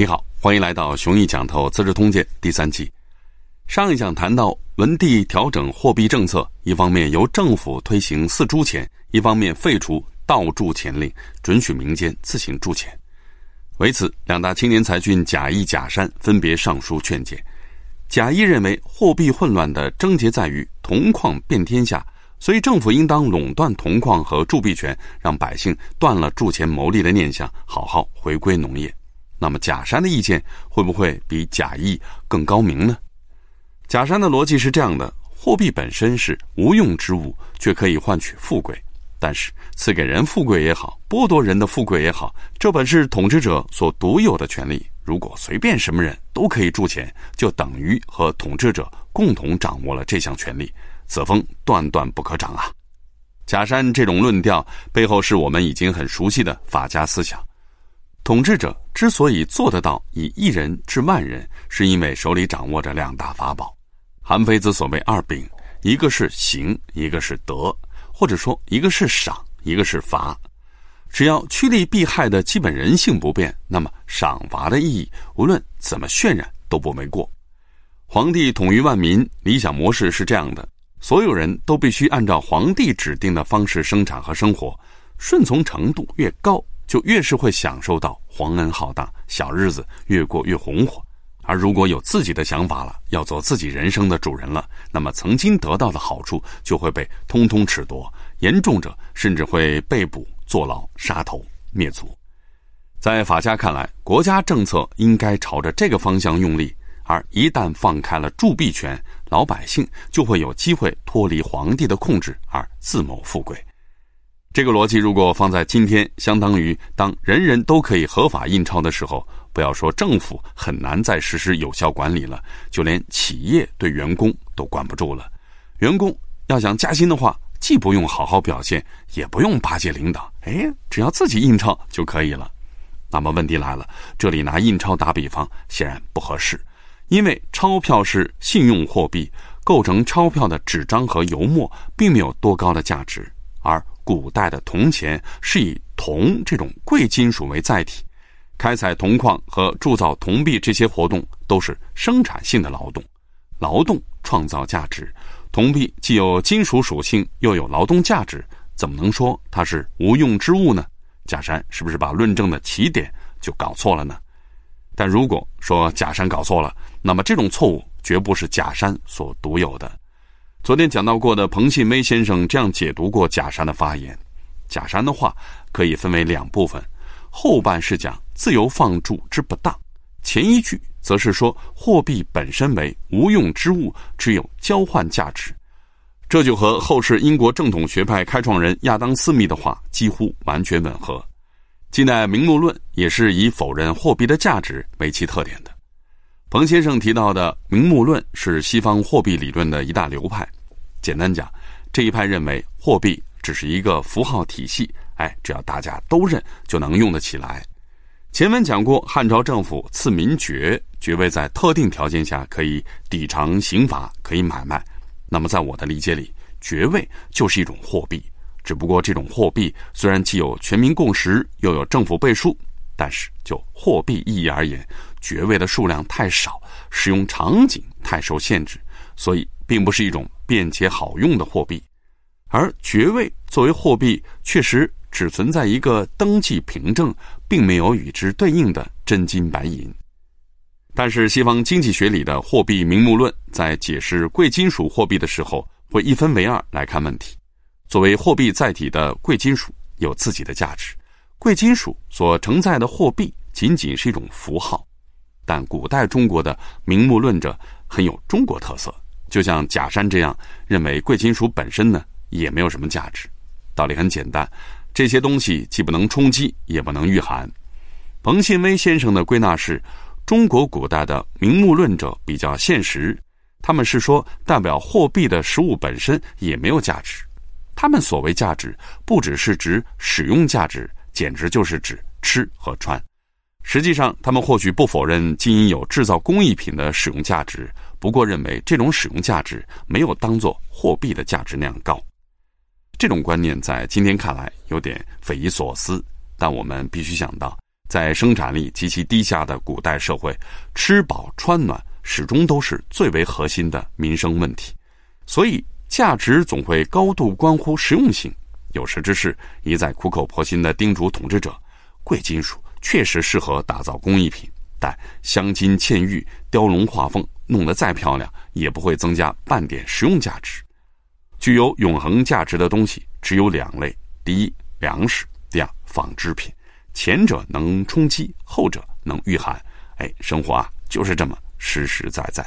你好，欢迎来到《熊毅讲透《资治通鉴》第三期。上一讲谈到文帝调整货币政策，一方面由政府推行四铢钱，一方面废除盗铸钱令，准许民间自行铸钱。为此，两大青年才俊贾谊、贾山分别上书劝谏。贾谊认为，货币混乱的症结在于铜矿遍天下，所以政府应当垄断铜矿和铸币权，让百姓断了铸钱牟利的念想，好好回归农业。那么贾山的意见会不会比贾谊更高明呢？贾山的逻辑是这样的：货币本身是无用之物，却可以换取富贵。但是赐给人富贵也好，剥夺人的富贵也好，这本是统治者所独有的权利。如果随便什么人都可以铸钱，就等于和统治者共同掌握了这项权利，此风断断不可长啊！贾山这种论调背后是我们已经很熟悉的法家思想。统治者之所以做得到以一人治万人，是因为手里掌握着两大法宝。韩非子所谓二柄，一个是刑，一个是德，或者说一个是赏，一个是罚。只要趋利避害的基本人性不变，那么赏罚的意义无论怎么渲染都不为过。皇帝统一万民，理想模式是这样的：所有人都必须按照皇帝指定的方式生产和生活，顺从程度越高。就越是会享受到皇恩浩荡，小日子越过越红火。而如果有自己的想法了，要做自己人生的主人了，那么曾经得到的好处就会被通通褫夺，严重者甚至会被捕、坐牢、杀头、灭族。在法家看来，国家政策应该朝着这个方向用力，而一旦放开了铸币权，老百姓就会有机会脱离皇帝的控制而自谋富贵。这个逻辑如果放在今天，相当于当人人都可以合法印钞的时候，不要说政府很难再实施有效管理了，就连企业对员工都管不住了。员工要想加薪的话，既不用好好表现，也不用巴结领导，哎，只要自己印钞就可以了。那么问题来了，这里拿印钞打比方显然不合适，因为钞票是信用货币，构成钞票的纸张和油墨并没有多高的价值，而。古代的铜钱是以铜这种贵金属为载体，开采铜矿和铸造铜币这些活动都是生产性的劳动，劳动创造价值。铜币既有金属属性，又有劳动价值，怎么能说它是无用之物呢？假山是不是把论证的起点就搞错了呢？但如果说假山搞错了，那么这种错误绝不是假山所独有的。昨天讲到过的彭信威先生这样解读过贾山的发言，贾山的话可以分为两部分，后半是讲自由放逐之不当，前一句则是说货币本身为无用之物，只有交换价值，这就和后世英国正统学派开创人亚当·斯密的话几乎完全吻合。近代名目论也是以否认货币的价值为其特点的。彭先生提到的名目论是西方货币理论的一大流派。简单讲，这一派认为货币只是一个符号体系，哎，只要大家都认，就能用得起来。前文讲过，汉朝政府赐民爵，爵位在特定条件下可以抵偿刑罚，可以买卖。那么在我的理解里，爵位就是一种货币，只不过这种货币虽然既有全民共识，又有政府背书。但是，就货币意义而言，爵位的数量太少，使用场景太受限制，所以并不是一种便捷好用的货币。而爵位作为货币，确实只存在一个登记凭证，并没有与之对应的真金白银。但是，西方经济学里的货币名目论在解释贵金属货币的时候，会一分为二来看问题。作为货币载体的贵金属有自己的价值。贵金属所承载的货币仅仅是一种符号，但古代中国的名目论者很有中国特色，就像假山这样认为贵金属本身呢也没有什么价值。道理很简单，这些东西既不能充饥，也不能御寒。彭信威先生的归纳是：中国古代的名目论者比较现实，他们是说代表货币的实物本身也没有价值，他们所谓价值不只是指使用价值。简直就是指吃和穿。实际上，他们或许不否认金银有制造工艺品的使用价值，不过认为这种使用价值没有当做货币的价值那样高。这种观念在今天看来有点匪夷所思，但我们必须想到，在生产力极其低下的古代社会，吃饱穿暖始终都是最为核心的民生问题，所以价值总会高度关乎实用性。有识之士一再苦口婆心地叮嘱统治者：贵金属确实适合打造工艺品，但镶金嵌玉、雕龙画凤，弄得再漂亮，也不会增加半点实用价值。具有永恒价值的东西只有两类：第一，粮食；第二，纺织品。前者能充饥，后者能御寒。哎，生活啊，就是这么实实在在。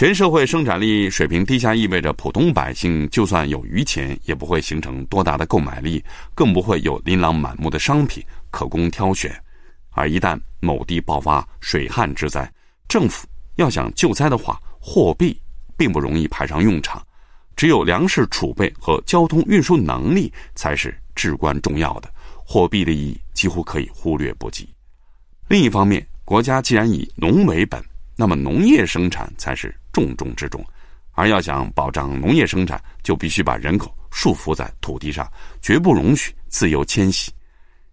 全社会生产力水平低下，意味着普通百姓就算有余钱，也不会形成多大的购买力，更不会有琳琅满目的商品可供挑选。而一旦某地爆发水旱之灾，政府要想救灾的话，货币并不容易派上用场，只有粮食储备和交通运输能力才是至关重要的。货币的意义几乎可以忽略不计。另一方面，国家既然以农为本，那么农业生产才是。重中之重，而要想保障农业生产，就必须把人口束缚在土地上，绝不容许自由迁徙。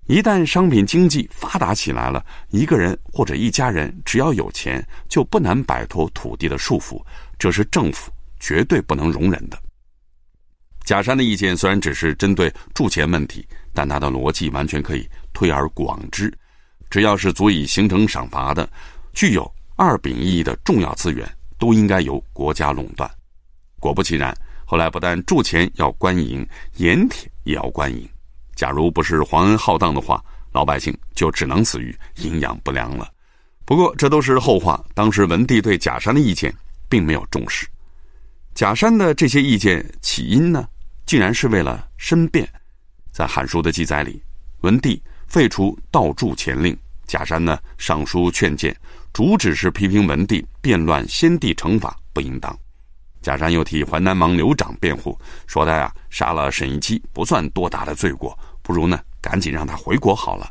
一旦商品经济发达起来了，一个人或者一家人只要有钱，就不难摆脱土地的束缚，这是政府绝对不能容忍的。假山的意见虽然只是针对铸钱问题，但他的逻辑完全可以推而广之，只要是足以形成赏罚的、具有二秉意义的重要资源。都应该由国家垄断。果不其然，后来不但铸钱要官营，盐铁也要官营。假如不是皇恩浩荡的话，老百姓就只能死于营养不良了。不过这都是后话。当时文帝对假山的意见并没有重视。假山的这些意见起因呢，竟然是为了申辩。在《汉书》的记载里，文帝废除道铸钱令，贾山呢上书劝谏。主旨是批评文帝变乱先帝惩罚不应当，贾山又替淮南王刘长辩护，说他呀杀了沈一基不算多大的罪过，不如呢赶紧让他回国好了。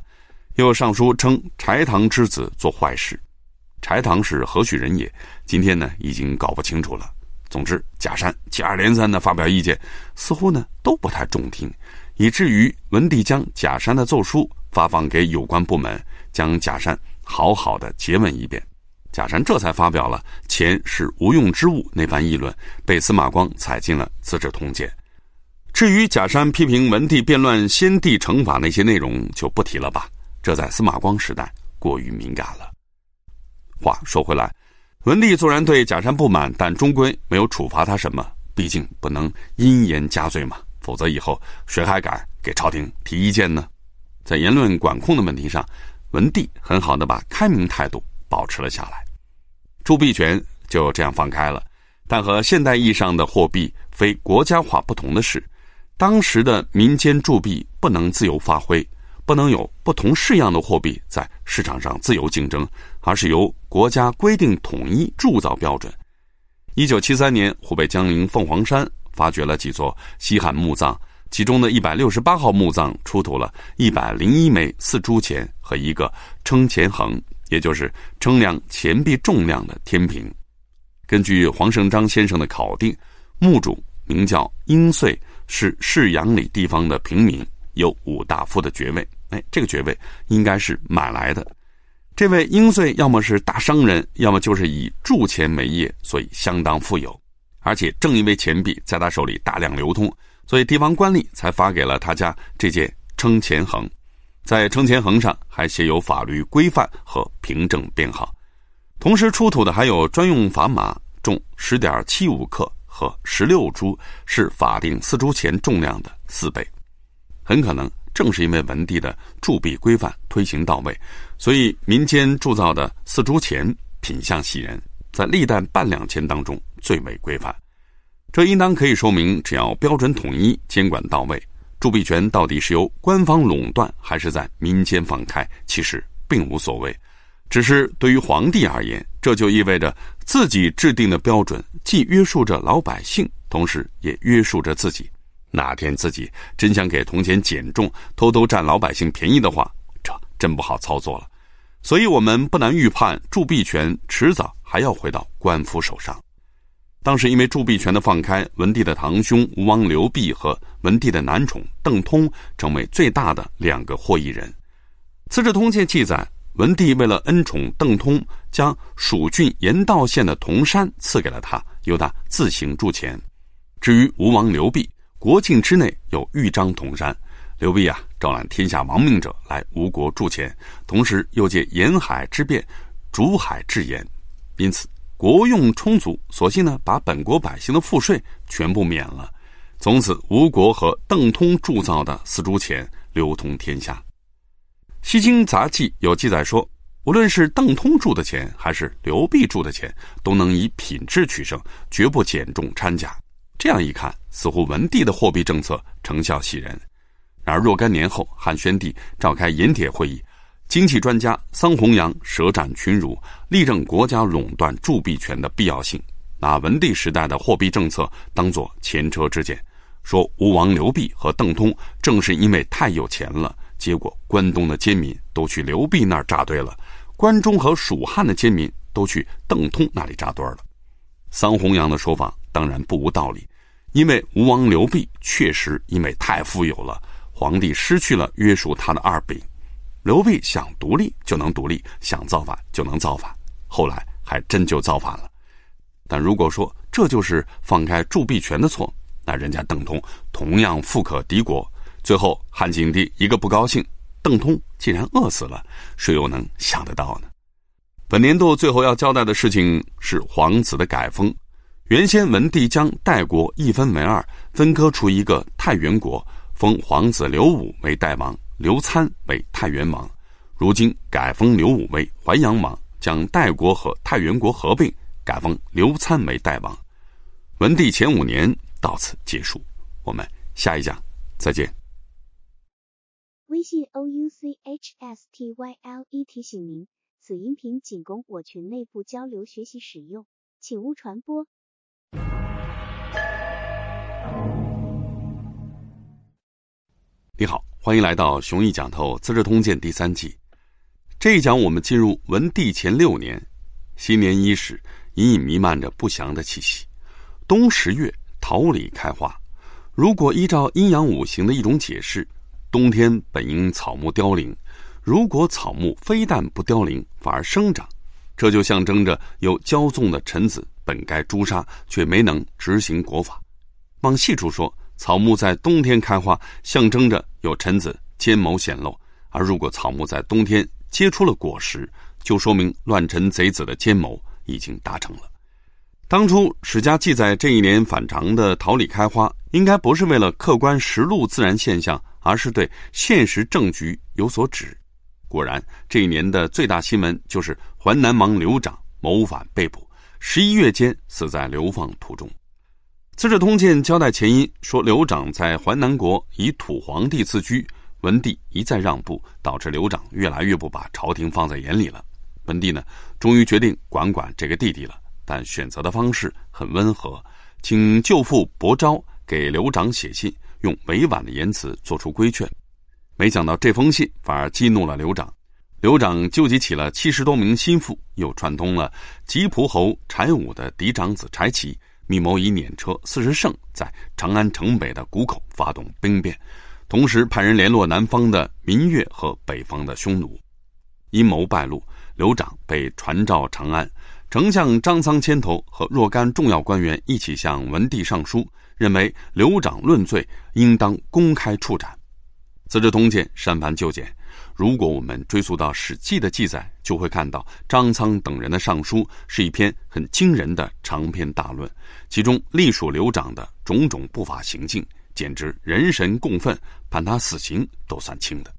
又上书称柴堂之子做坏事，柴堂是何许人也？今天呢已经搞不清楚了。总之，贾山接二连三的发表意见，似乎呢都不太中听，以至于文帝将贾山的奏书发放给有关部门，将贾山。好好的诘问一遍，贾山这才发表了“钱是无用之物”那番议论，被司马光采进了《资治通鉴》。至于贾山批评文帝变乱先帝惩罚那些内容，就不提了吧。这在司马光时代过于敏感了。话说回来，文帝虽然对贾山不满，但终归没有处罚他什么，毕竟不能因言加罪嘛，否则以后谁还敢给朝廷提意见呢？在言论管控的问题上。文帝很好的把开明态度保持了下来，铸币权就这样放开了。但和现代意义上的货币非国家化不同的是，当时的民间铸币不能自由发挥，不能有不同式样的货币在市场上自由竞争，而是由国家规定统一铸造标准。一九七三年，湖北江陵凤凰山发掘了几座西汉墓葬。其中的一百六十八号墓葬出土了一百零一枚四铢钱和一个称钱衡，也就是称量钱币重量的天平。根据黄胜章先生的考定，墓主名叫殷遂，是市阳里地方的平民，有五大夫的爵位。哎，这个爵位应该是买来的。这位殷遂要么是大商人，要么就是以铸钱为业，所以相当富有。而且正因为钱币在他手里大量流通。所以地方官吏才发给了他家这件称钱衡，在称钱衡上还写有法律规范和凭证编号。同时出土的还有专用砝码，重十点七五克和十六铢，是法定四铢钱重量的四倍。很可能正是因为文帝的铸币规范推行到位，所以民间铸造的四铢钱品相喜人，在历代半两钱当中最为规范。这应当可以说明，只要标准统一、监管到位，铸币权到底是由官方垄断还是在民间放开，其实并无所谓。只是对于皇帝而言，这就意味着自己制定的标准既约束着老百姓，同时也约束着自己。哪天自己真想给铜钱减重，偷偷占老百姓便宜的话，这真不好操作了。所以，我们不难预判，铸币权迟早还要回到官府手上。当时因为铸币权的放开，文帝的堂兄吴王刘濞和文帝的男宠邓通成为最大的两个获益人。资治通鉴》记载，文帝为了恩宠邓通，将蜀郡盐道县的铜山赐给了他，由他自行铸钱。至于吴王刘濞，国境之内有豫章铜山，刘濞啊，招揽天下亡命者来吴国铸钱，同时又借沿海之便，逐海制盐，因此国用充足，索性呢，把本国百姓的赋税全部免了。从此，吴国和邓通铸造的丝竹钱流通天下。《西京杂记》有记载说，无论是邓通铸的钱，还是刘弼铸的钱，都能以品质取胜，绝不减重掺假。这样一看，似乎文帝的货币政策成效喜人。然而，若干年后，汉宣帝召开盐铁会议，经济专家桑弘羊舌战群儒，力证国家垄断铸币权的必要性，拿文帝时代的货币政策当作前车之鉴，说吴王刘弼和邓通正是因为太有钱了。结果，关东的奸民都去刘弼那儿扎堆了，关中和蜀汉的奸民都去邓通那里扎堆了。桑弘羊的说法当然不无道理，因为吴王刘弼确实因为太富有了，皇帝失去了约束他的二柄。刘备想独立就能独立，想造反就能造反，后来还真就造反了。但如果说这就是放开铸币权的错，那人家邓通同样富可敌国。最后，汉景帝一个不高兴，邓通竟然饿死了，谁又能想得到呢？本年度最后要交代的事情是皇子的改封。原先文帝将代国一分为二，分割出一个太原国，封皇子刘武为代王，刘参为太原王。如今改封刘武为淮阳王，将代国和太原国合并，改封刘参为代王。文帝前五年到此结束。我们下一讲再见。微信 o u c h s t y l e 提醒您，此音频仅供我群内部交流学习使用，请勿传播。你好，欢迎来到《雄毅讲透资治通鉴》第三季。这一讲我们进入文帝前六年，新年伊始，隐隐弥漫着不祥的气息。冬十月，桃李开花。如果依照阴阳五行的一种解释。冬天本应草木凋零，如果草木非但不凋零，反而生长，这就象征着有骄纵的臣子本该诛杀，却没能执行国法。往细处说，草木在冬天开花，象征着有臣子奸谋显露；而如果草木在冬天结出了果实，就说明乱臣贼子的奸谋已经达成了。当初史家记载这一年反常的桃李开花，应该不是为了客观实录自然现象。而是对现实政局有所指。果然，这一年的最大新闻就是淮南王刘长谋反被捕，十一月间死在流放途中。《资治通鉴》交代前因说，刘长在淮南国以土皇帝自居，文帝一再让步，导致刘长越来越不把朝廷放在眼里了。文帝呢，终于决定管管这个弟弟了，但选择的方式很温和，请舅父伯昭给刘长写信。用委婉的言辞做出规劝，没想到这封信反而激怒了刘长。刘长纠集起了七十多名心腹，又串通了吉普侯柴武的嫡长子柴齐，密谋以辇车四十乘在长安城北的谷口发动兵变，同时派人联络南方的民越和北方的匈奴。阴谋败露，刘长被传召长安，丞相张苍牵头和若干重要官员一起向文帝上书。认为刘长论罪应当公开处斩，《资治通鉴》删繁就简。如果我们追溯到《史记》的记载，就会看到张苍等人的上书是一篇很惊人的长篇大论，其中隶属刘长的种种不法行径，简直人神共愤，判他死刑都算轻的。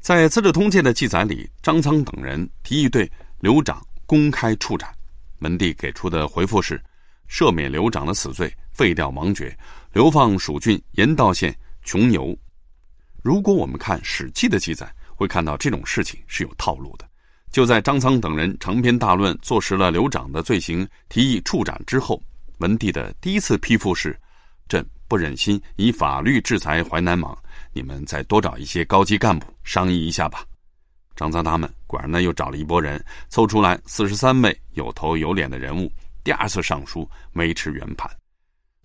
在《资治通鉴》的记载里，张苍等人提议对刘长公开处斩，文帝给出的回复是：赦免刘长的死罪。废掉王爵，流放蜀郡盐道县穷游。如果我们看《史记》的记载，会看到这种事情是有套路的。就在张苍等人长篇大论坐实了刘长的罪行，提议处斩之后，文帝的第一次批复是：“朕不忍心以法律制裁淮南王，你们再多找一些高级干部商议一下吧。”张苍他们果然呢又找了一拨人，凑出来四十三位有头有脸的人物，第二次上书维持原判。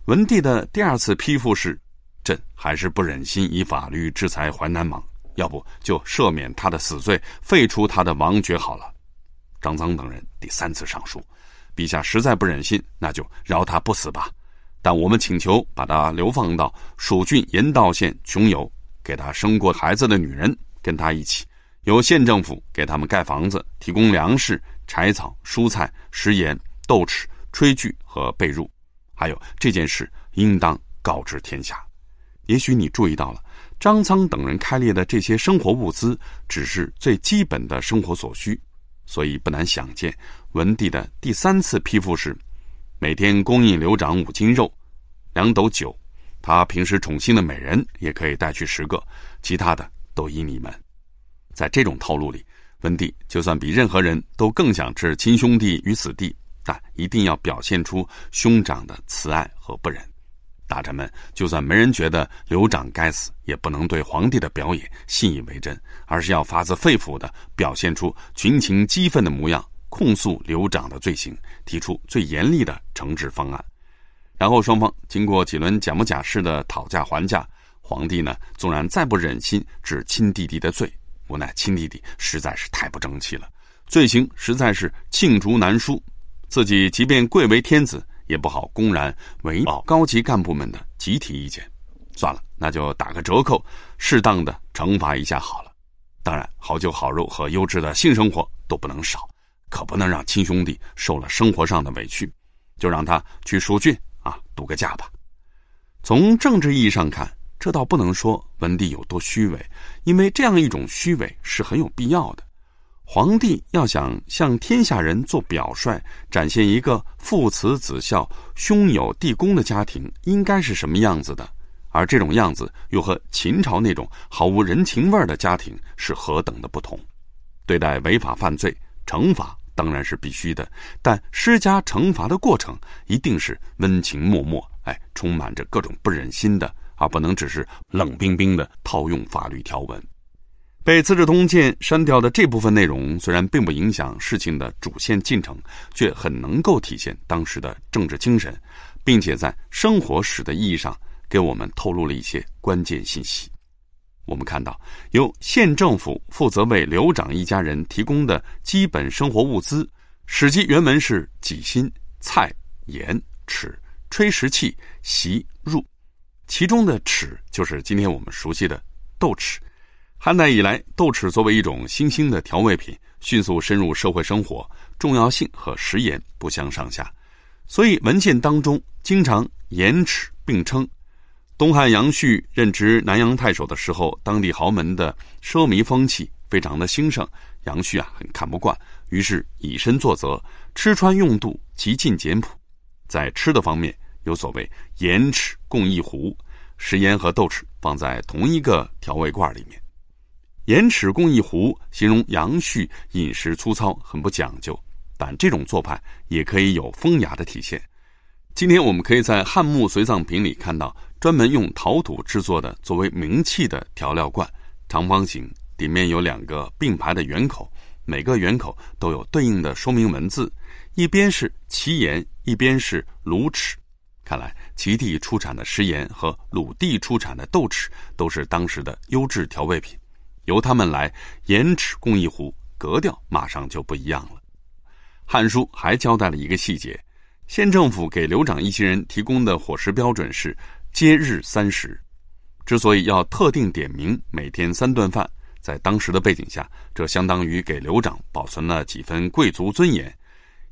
文帝的第二次批复是：“朕还是不忍心以法律制裁淮南王，要不就赦免他的死罪，废除他的王爵好了。张苍等人第三次上书，陛下实在不忍心，那就饶他不死吧。但我们请求把他流放到蜀郡盐道县穷游，给他生过孩子的女人跟他一起，由县政府给他们盖房子，提供粮食、柴草、蔬菜、食盐、豆豉、炊具和被褥。还有这件事应当告知天下。也许你注意到了，张苍等人开列的这些生活物资只是最基本的生活所需，所以不难想见，文帝的第三次批复是。每天供应刘长五斤肉，两斗酒，他平时宠幸的美人也可以带去十个，其他的都依你们。在这种套路里，文帝就算比任何人都更想置亲兄弟于死地，但一定要表现出兄长的慈爱和不忍。大臣们就算没人觉得刘长该死，也不能对皇帝的表演信以为真，而是要发自肺腑的表现出群情激愤的模样。控诉刘长的罪行，提出最严厉的惩治方案，然后双方经过几轮假模假式的讨价还价，皇帝呢纵然再不忍心治亲弟弟的罪，无奈亲弟弟实在是太不争气了，罪行实在是罄竹难书，自己即便贵为天子，也不好公然围报高级干部们的集体意见。算了，那就打个折扣，适当的惩罚一下好了。当然，好酒好肉和优质的性生活都不能少。可不能让亲兄弟受了生活上的委屈，就让他去蜀郡啊度个假吧。从政治意义上看，这倒不能说文帝有多虚伪，因为这样一种虚伪是很有必要的。皇帝要想向天下人做表率，展现一个父慈子孝、兄友弟恭的家庭应该是什么样子的，而这种样子又和秦朝那种毫无人情味的家庭是何等的不同。对待违法犯罪，惩罚。当然是必须的，但施加惩罚的过程一定是温情脉脉，哎，充满着各种不忍心的，而不能只是冷冰冰的套用法律条文。被《资治通鉴》删掉的这部分内容，虽然并不影响事情的主线进程，却很能够体现当时的政治精神，并且在生活史的意义上给我们透露了一些关键信息。我们看到，由县政府负责为刘长一家人提供的基本生活物资，《史记》原文是几薪、菜、盐、尺、炊食器、席、褥，其中的尺就是今天我们熟悉的豆豉。汉代以来，豆豉作为一种新兴的调味品，迅速深入社会生活，重要性和食盐不相上下，所以文献当中经常盐豉并称。东汉杨旭任职南阳太守的时候，当地豪门的奢靡风气非常的兴盛，杨旭啊很看不惯，于是以身作则，吃穿用度极尽简朴。在吃的方面，有所谓盐豉共一壶，食盐和豆豉放在同一个调味罐里面。盐豉共一壶，形容杨旭饮食粗糙，很不讲究，但这种做派也可以有风雅的体现。今天我们可以在汉墓随葬品里看到。专门用陶土制作的作为名器的调料罐，长方形，底面有两个并排的圆口，每个圆口都有对应的说明文字，一边是齐盐，一边是鲁齿。看来齐地出产的食盐和鲁地出产的豆豉都是当时的优质调味品，由他们来盐豉共一壶，格调马上就不一样了。《汉书》还交代了一个细节：县政府给刘长一行人提供的伙食标准是。皆日三食，之所以要特定点名每天三顿饭，在当时的背景下，这相当于给刘长保存了几分贵族尊严。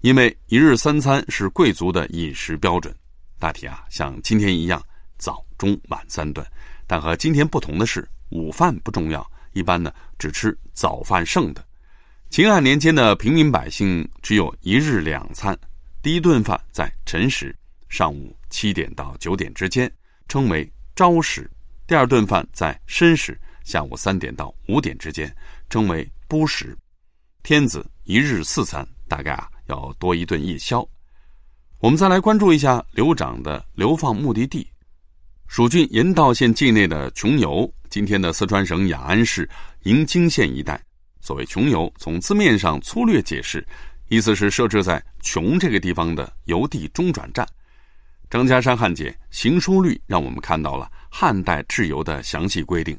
因为一日三餐是贵族的饮食标准，大体啊像今天一样，早中晚三顿。但和今天不同的是，午饭不重要，一般呢只吃早饭剩的。秦汉年间的平民百姓只有一日两餐，第一顿饭在辰时，上午七点到九点之间。称为朝食，第二顿饭在申时，下午三点到五点之间，称为晡食。天子一日四餐，大概啊要多一顿夜宵。我们再来关注一下刘长的流放目的地——蜀郡盐道县境内的穷游，今天的四川省雅安市营京县一带。所谓穷游，从字面上粗略解释，意思是设置在穷这个地方的邮递中转站。张家山汉简行书律让我们看到了汉代制邮的详细规定。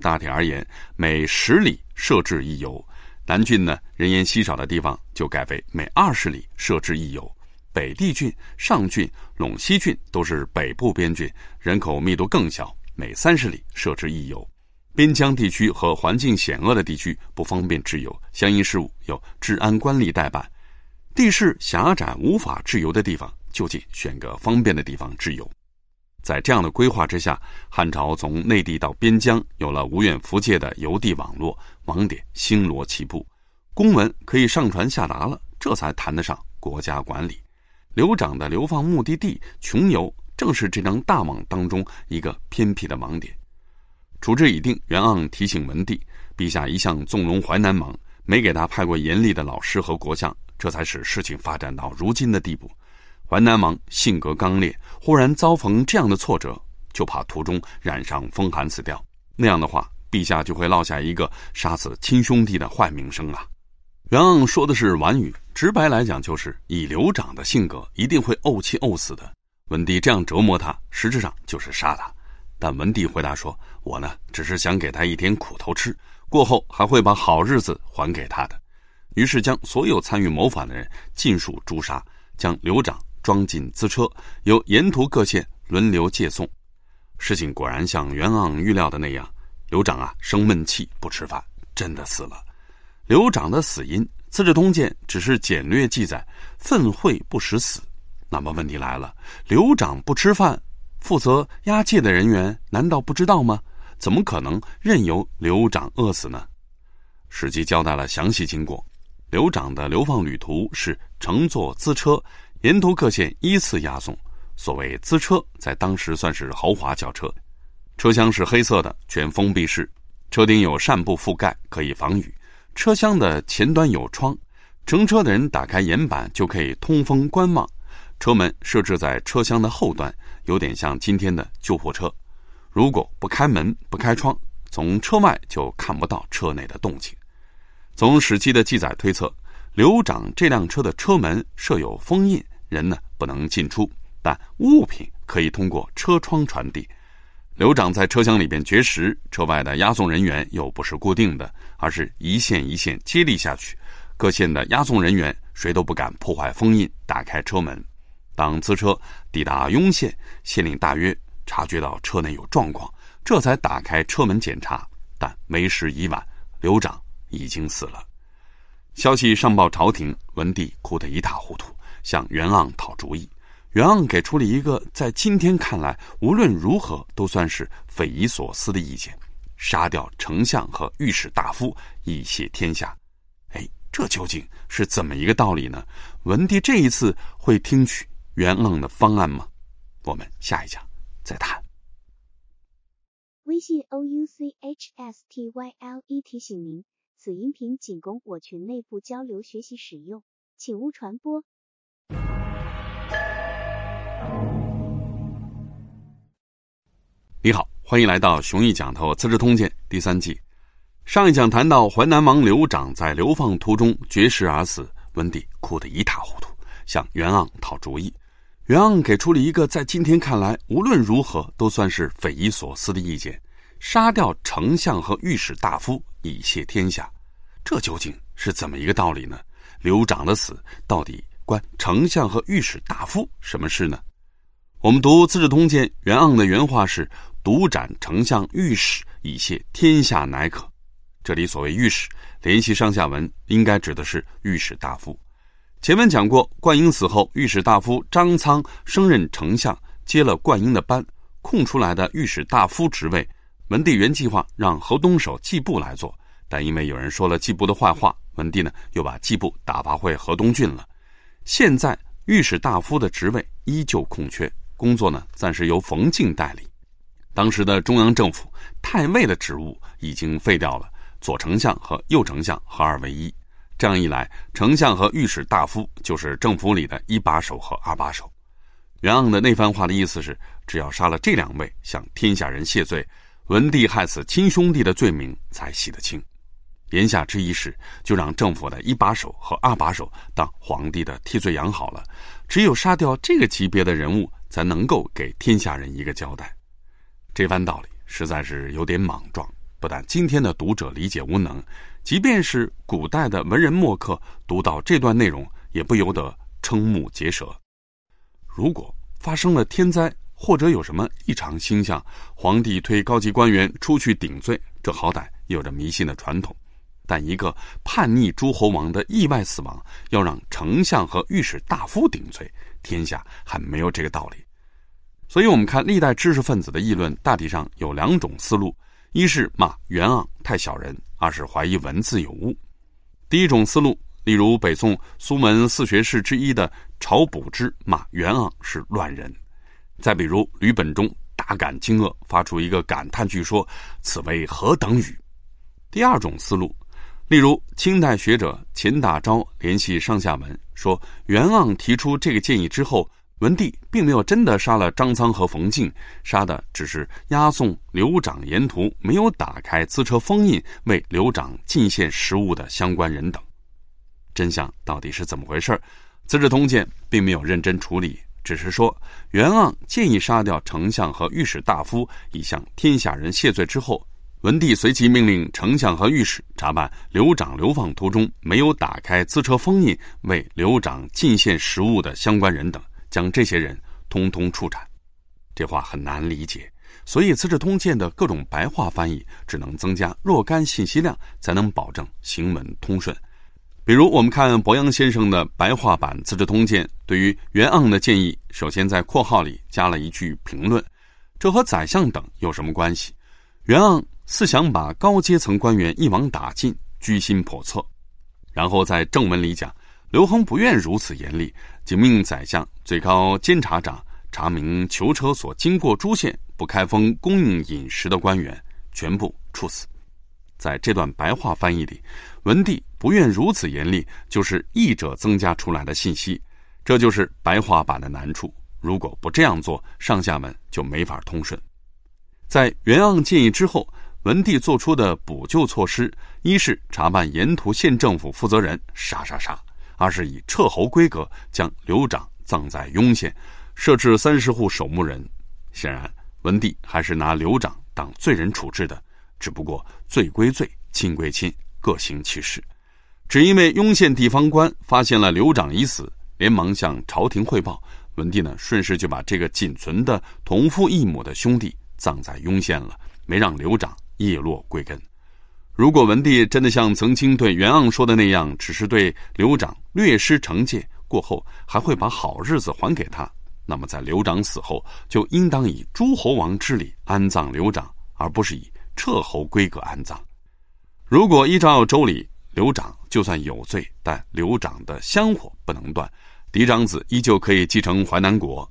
大体而言，每十里设置一游。南郡呢，人烟稀少的地方就改为每二十里设置一游。北地郡、上郡、陇西郡都是北部边郡，人口密度更小，每三十里设置一游。边疆地区和环境险恶的地区不方便滞游，相应事务由治安官吏代办。地势狭窄无法滞游的地方，就近选个方便的地方滞游。在这样的规划之下，汉朝从内地到边疆有了无远弗届的邮递网络，网点星罗棋布，公文可以上传下达了，这才谈得上国家管理。刘长的流放目的地穷游，正是这张大网当中一个偏僻的网点。处置已定，袁盎提醒文帝：“陛下一向纵容淮南王，没给他派过严厉的老师和国相，这才使事情发展到如今的地步。淮南王性格刚烈，忽然遭逢这样的挫折，就怕途中染上风寒死掉。那样的话，陛下就会落下一个杀死亲兄弟的坏名声啊！”袁盎说的是婉语，直白来讲就是以刘长的性格，一定会怄气怄死的。文帝这样折磨他，实质上就是杀他。但文帝回答说：“我呢，只是想给他一点苦头吃，过后还会把好日子还给他的。”于是将所有参与谋反的人尽数诛杀，将刘长装进资车，由沿途各县轮流接送。事情果然像袁盎预料的那样，刘长啊生闷气不吃饭，真的死了。刘长的死因，《资治通鉴》只是简略记载：愤恚不食死。那么问题来了，刘长不吃饭，负责押解的人员难道不知道吗？怎么可能任由刘长饿死呢？《史记》交代了详细经过。刘长的流放旅途是乘坐资车，沿途各县依次押送。所谓资车，在当时算是豪华轿车，车厢是黑色的，全封闭式，车顶有扇布覆盖，可以防雨。车厢的前端有窗，乘车的人打开檐板就可以通风观望。车门设置在车厢的后端，有点像今天的救护车。如果不开门不开窗，从车外就看不到车内的动静。从史记的记载推测，刘长这辆车的车门设有封印，人呢不能进出，但物品可以通过车窗传递。刘长在车厢里边绝食，车外的押送人员又不是固定的，而是一线一线接力下去。各县的押送人员谁都不敢破坏封印，打开车门。当资车抵达雍县，县令大约察觉到车内有状况，这才打开车门检查，但为时已晚，刘长已经死了。消息上报朝廷，文帝哭得一塌糊涂，向袁盎讨主意。袁盎给出了一个在今天看来无论如何都算是匪夷所思的意见：杀掉丞相和御史大夫，以谢天下。哎，这究竟是怎么一个道理呢？文帝这一次会听取袁盎的方案吗？我们下一讲再谈。微信 o u c h s t y l e 提醒您，此音频仅供我群内部交流学习使用，请勿传播。你好，欢迎来到《雄毅讲透资治通鉴》第三季。上一讲谈到淮南王刘长在流放途中绝食而死，文帝哭得一塌糊涂，向袁盎讨主意。袁盎给出了一个在今天看来无论如何都算是匪夷所思的意见：杀掉丞相和御史大夫，以谢天下。这究竟是怎么一个道理呢？刘长的死到底关丞相和御史大夫什么事呢？我们读《资治通鉴》，袁盎的原话是。独斩丞相、御史，以谢天下乃可。这里所谓御史，联系上下文，应该指的是御史大夫。前面讲过，灌婴死后，御史大夫张苍升任丞相，接了灌婴的班，空出来的御史大夫职位，文帝原计划让河东守季布来做，但因为有人说了季布的坏话，文帝呢又把季布打发回河东郡了。现在御史大夫的职位依旧空缺，工作呢暂时由冯敬代理。当时的中央政府太尉的职务已经废掉了，左丞相和右丞相合二为一。这样一来，丞相和御史大夫就是政府里的一把手和二把手。袁盎的那番话的意思是，只要杀了这两位，向天下人谢罪，文帝害死亲兄弟的罪名才洗得清。言下之意是，就让政府的一把手和二把手当皇帝的替罪羊好了。只有杀掉这个级别的人物，才能够给天下人一个交代。这番道理实在是有点莽撞，不但今天的读者理解无能，即便是古代的文人墨客读到这段内容，也不由得瞠目结舌。如果发生了天灾，或者有什么异常星象，皇帝推高级官员出去顶罪，这好歹有着迷信的传统。但一个叛逆诸侯王的意外死亡，要让丞相和御史大夫顶罪，天下还没有这个道理。所以，我们看历代知识分子的议论，大体上有两种思路：一是骂袁盎太小人；二是怀疑文字有误。第一种思路，例如北宋苏门四学士之一的晁补之骂袁盎是乱人；再比如吕本中大感惊愕，发出一个感叹句说：“此为何等语？”第二种思路。例如，清代学者钱大钊联系上下文说，袁盎提出这个建议之后，文帝并没有真的杀了张苍和冯敬，杀的只是押送刘长沿途没有打开资车封印为刘长进献食物的相关人等。真相到底是怎么回事？《资治通鉴》并没有认真处理，只是说袁盎建议杀掉丞相和御史大夫，以向天下人谢罪之后。文帝随即命令丞相和御史查办刘长流放途中没有打开资车封印为刘长进献食物的相关人等，将这些人通通处斩。这话很难理解，所以《资治通鉴》的各种白话翻译只能增加若干信息量，才能保证行文通顺。比如，我们看博洋先生的白话版《资治通鉴》，对于袁盎的建议，首先在括号里加了一句评论：“这和宰相等有什么关系？”袁盎。似想把高阶层官员一网打尽，居心叵测。然后在正文里讲，刘恒不愿如此严厉，仅命宰相、最高监察长查明囚车所经过诸县不开封供应饮食的官员，全部处死。在这段白话翻译里，文帝不愿如此严厉，就是译者增加出来的信息。这就是白话版的难处。如果不这样做，上下文就没法通顺。在袁盎建议之后。文帝做出的补救措施，一是查办沿途县政府负责人，杀杀杀；二是以彻侯规格将刘长葬在雍县，设置三十户守墓人。显然，文帝还是拿刘长当罪人处置的，只不过罪归罪，亲归亲，各行其事。只因为雍县地方官发现了刘长已死，连忙向朝廷汇报，文帝呢顺势就把这个仅存的同父异母的兄弟葬在雍县了，没让刘长。叶落归根。如果文帝真的像曾经对袁盎说的那样，只是对刘长略施惩戒，过后还会把好日子还给他，那么在刘长死后，就应当以诸侯王之礼安葬刘长，而不是以彻侯规格安葬。如果依照周礼，刘长就算有罪，但刘长的香火不能断，嫡长子依旧可以继承淮南国。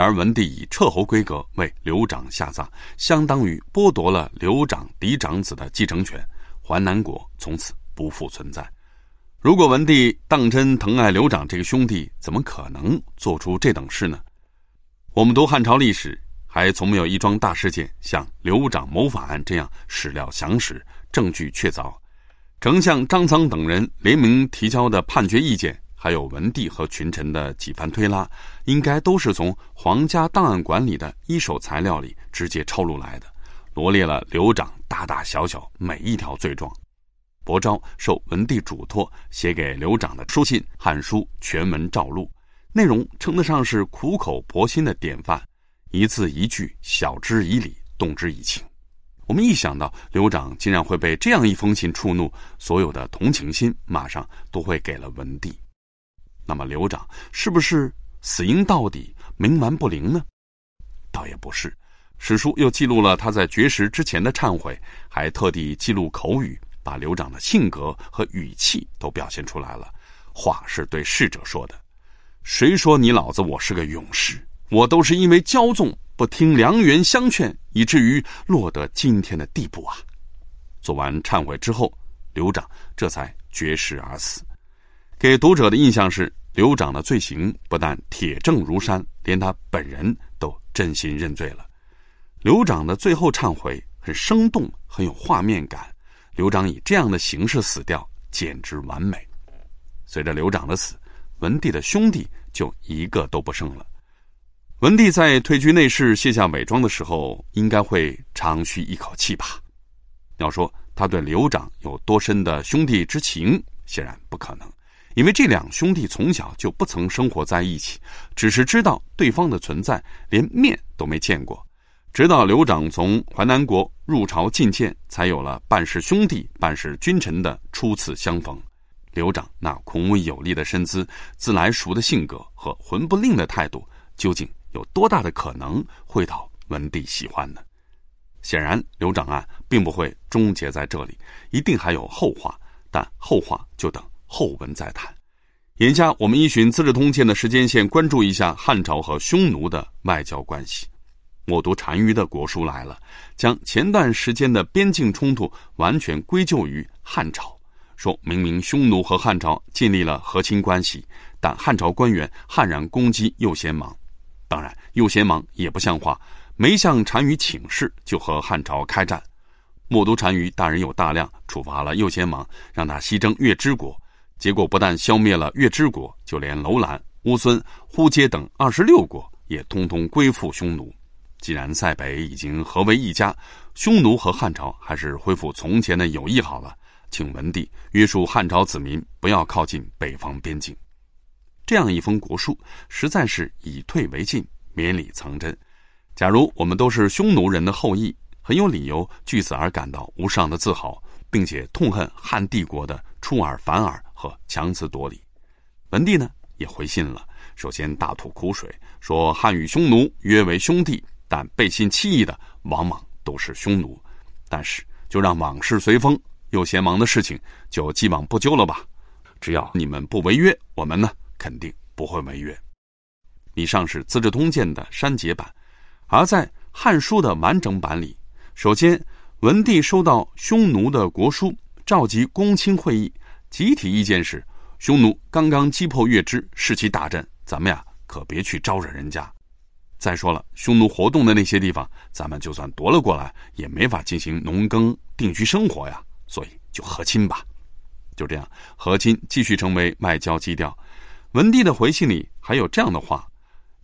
而，文帝以彻侯规格为刘长下葬，相当于剥夺了刘长嫡长子的继承权，淮南国从此不复存在。如果文帝当真疼爱刘长这个兄弟，怎么可能做出这等事呢？我们读汉朝历史，还从没有一桩大事件像刘长谋反案这样史料详实、证据确凿。丞相张苍等人联名提交的判决意见。还有文帝和群臣的几番推拉，应该都是从皇家档案馆里的一手材料里直接抄录来的，罗列了刘长大大小小每一条罪状。伯昭受文帝嘱托写给刘长的书信《汉书》全文照录，内容称得上是苦口婆心的典范，一字一句晓之以理，动之以情。我们一想到刘长竟然会被这样一封信触怒，所有的同情心马上都会给了文帝。那么刘长是不是死因到底冥顽不灵呢？倒也不是，史书又记录了他在绝食之前的忏悔，还特地记录口语，把刘长的性格和语气都表现出来了。话是对逝者说的：“谁说你老子我是个勇士？我都是因为骄纵，不听良缘相劝，以至于落得今天的地步啊！”做完忏悔之后，刘长这才绝食而死，给读者的印象是。刘长的罪行不但铁证如山，连他本人都真心认罪了。刘长的最后忏悔很生动，很有画面感。刘长以这样的形式死掉，简直完美。随着刘长的死，文帝的兄弟就一个都不剩了。文帝在退居内室、卸下伪装的时候，应该会长吁一口气吧？要说他对刘长有多深的兄弟之情，显然不可能，因为这两兄弟从小就不曾生活在一起，只是知道对方的存在，连面都没见过。直到刘长从淮南国入朝觐见，才有了半是兄弟、半是君臣的初次相逢。刘长那孔武有力的身姿、自来熟的性格和魂不吝的态度，究竟有多大的可能会讨文帝喜欢呢？显然，刘长案并不会终结在这里，一定还有后话。但后话就等后文再谈。眼下，我们依循《资治通鉴》的时间线，关注一下汉朝和匈奴的外交关系。默读单于的国书来了，将前段时间的边境冲突完全归咎于汉朝，说明明匈奴和汉朝建立了和亲关系，但汉朝官员悍然攻击右贤王。当然，右贤王也不像话，没向单于请示就和汉朝开战。默读单于大人有大量，处罚了右贤王，让他西征月支国，结果不但消灭了月支国，就连楼兰、乌孙、呼阶等二十六国也通通归附匈奴。既然塞北已经合为一家，匈奴和汉朝还是恢复从前的友谊好了。请文帝约束汉朝子民不要靠近北方边境。这样一封国书，实在是以退为进，绵里藏针。假如我们都是匈奴人的后裔，很有理由据此而感到无上的自豪，并且痛恨汉帝国的出尔反尔和强词夺理。文帝呢，也回信了，首先大吐苦水，说汉与匈奴约为兄弟。但背信弃义的往往都是匈奴，但是就让往事随风，右贤王的事情就既往不咎了吧？只要你们不违约，我们呢肯定不会违约。以上是《资治通鉴》的删节版，而在《汉书》的完整版里，首先文帝收到匈奴的国书，召集公卿会议，集体意见是：匈奴刚刚击破月支，士气大振，咱们呀可别去招惹人家。再说了，匈奴活动的那些地方，咱们就算夺了过来，也没法进行农耕定居生活呀。所以就和亲吧。就这样，和亲继续成为外交基调。文帝的回信里还有这样的话：“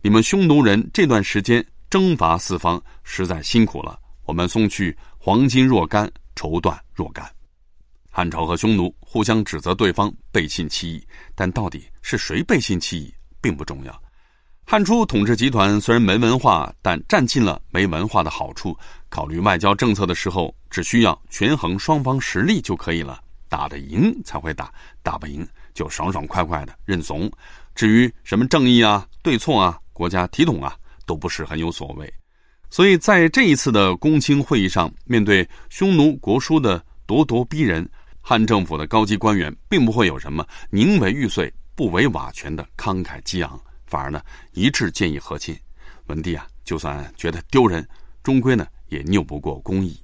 你们匈奴人这段时间征伐四方，实在辛苦了。我们送去黄金若干，绸缎若干。”汉朝和匈奴互相指责对方背信弃义，但到底是谁背信弃义，并不重要。汉初统治集团虽然没文化，但占尽了没文化的好处。考虑外交政策的时候，只需要权衡双方实力就可以了。打得赢才会打，打不赢就爽爽快快的认怂。至于什么正义啊、对错啊、国家体统啊，都不是很有所谓。所以在这一次的公卿会议上，面对匈奴国书的咄咄逼人，汉政府的高级官员并不会有什么宁为玉碎不为瓦全的慷慨激昂。反而呢，一致建议和亲。文帝啊，就算觉得丢人，终归呢也拗不过公义。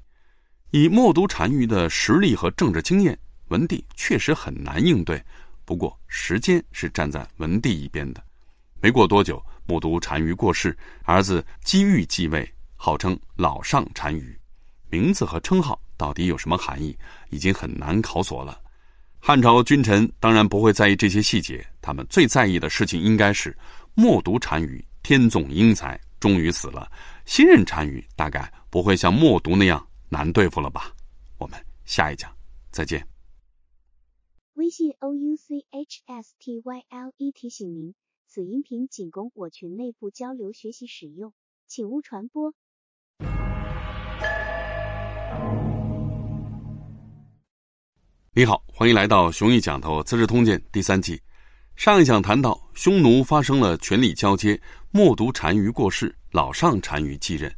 以默读单于的实力和政治经验，文帝确实很难应对。不过时间是站在文帝一边的。没过多久，默读单于过世，儿子姬玉继位，号称老上单于。名字和称号到底有什么含义，已经很难考索了。汉朝君臣当然不会在意这些细节，他们最在意的事情应该是默读单于天纵英才，终于死了。新任单于大概不会像默读那样难对付了吧？我们下一讲再见。微信 o u c h s t y l e 提醒您，此音频仅供我群内部交流学习使用，请勿传播。你好，欢迎来到《雄毅讲透资治通鉴》第三季。上一讲谈到，匈奴发生了权力交接，默读单于过世，老上单于继任。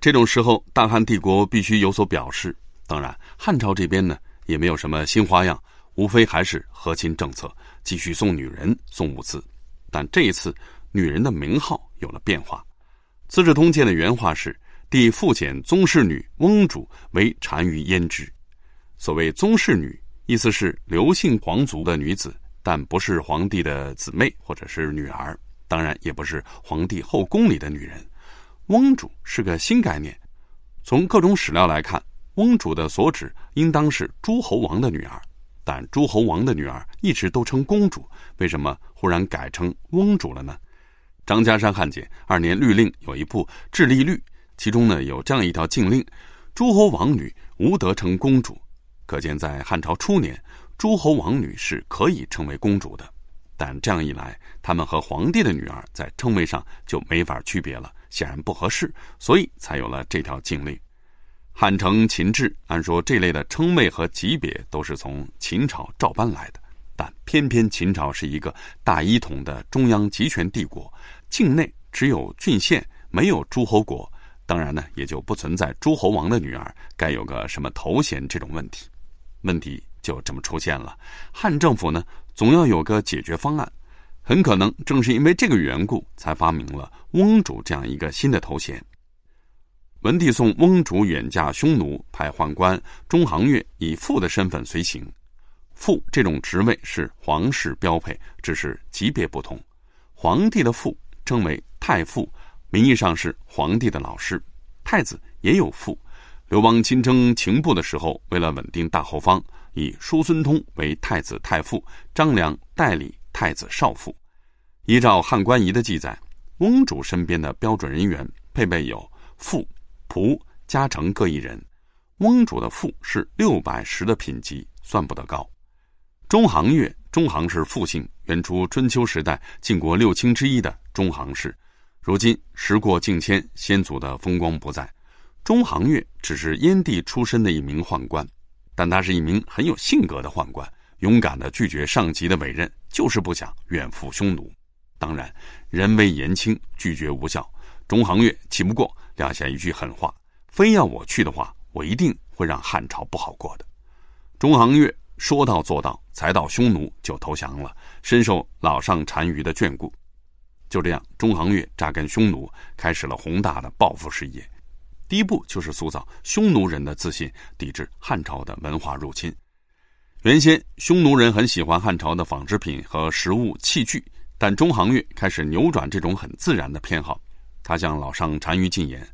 这种时候，大汉帝国必须有所表示。当然，汉朝这边呢，也没有什么新花样，无非还是和亲政策，继续送女人、送物资。但这一次，女人的名号有了变化。《资治通鉴》的原话是：“帝复遣宗室女翁主为单于胭脂。”所谓宗室女，意思是刘姓皇族的女子，但不是皇帝的姊妹或者是女儿，当然也不是皇帝后宫里的女人。翁主是个新概念，从各种史料来看，翁主的所指应当是诸侯王的女儿，但诸侯王的女儿一直都称公主，为什么忽然改成翁主了呢？张家山汉简二年律令有一部《治吏律》，其中呢有这样一条禁令。诸侯王女无得称公主。可见，在汉朝初年，诸侯王女是可以称为公主的。但这样一来，他们和皇帝的女儿在称谓上就没法区别了，显然不合适，所以才有了这条禁令。汉承秦制，按说这类的称谓和级别都是从秦朝照搬来的，但偏偏秦朝是一个大一统的中央集权帝国，境内只有郡县，没有诸侯国，当然呢，也就不存在诸侯王的女儿该有个什么头衔这种问题。问题就这么出现了，汉政府呢？总要有个解决方案，很可能正是因为这个缘故，才发明了翁主这样一个新的头衔。文帝送翁主远嫁匈奴，派宦官中行月以父的身份随行。父这种职位是皇室标配，只是级别不同。皇帝的父称为太傅，名义上是皇帝的老师。太子也有父。刘邦亲征秦部的时候，为了稳定大后方。以叔孙通为太子太傅，张良代理太子少傅。依照汉官仪的记载，翁主身边的标准人员配备有傅、仆、家丞各一人。翁主的傅是六百石的品级，算不得高。中行月，中行是复姓，原出春秋时代晋国六卿之一的中行氏。如今时过境迁，先祖的风光不再，中行月只是燕地出身的一名宦官。但他是一名很有性格的宦官，勇敢的拒绝上级的委任，就是不想远赴匈奴。当然，人微言轻，拒绝无效。中行月气不过，撂下一句狠话：“非要我去的话，我一定会让汉朝不好过的。”中行月说到做到，才到匈奴就投降了，深受老上单于的眷顾。就这样，中行月扎根匈奴，开始了宏大的报复事业。第一步就是塑造匈奴人的自信，抵制汉朝的文化入侵。原先匈奴人很喜欢汉朝的纺织品和食物器具，但中行月开始扭转这种很自然的偏好。他向老上单于进言：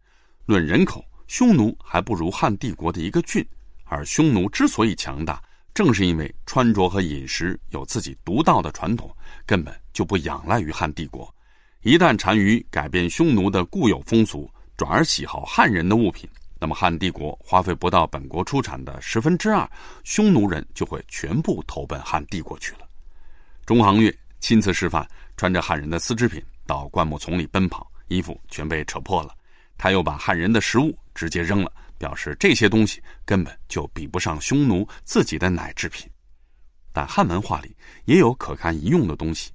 论人口，匈奴还不如汉帝国的一个郡。而匈奴之所以强大，正是因为穿着和饮食有自己独到的传统，根本就不仰赖于汉帝国。一旦单于改变匈奴的固有风俗，转而喜好汉人的物品，那么汉帝国花费不到本国出产的十分之二，匈奴人就会全部投奔汉帝国去了。中行月亲自示范，穿着汉人的丝织品到灌木丛里奔跑，衣服全被扯破了。他又把汉人的食物直接扔了，表示这些东西根本就比不上匈奴自己的奶制品。但汉文化里也有可堪一用的东西。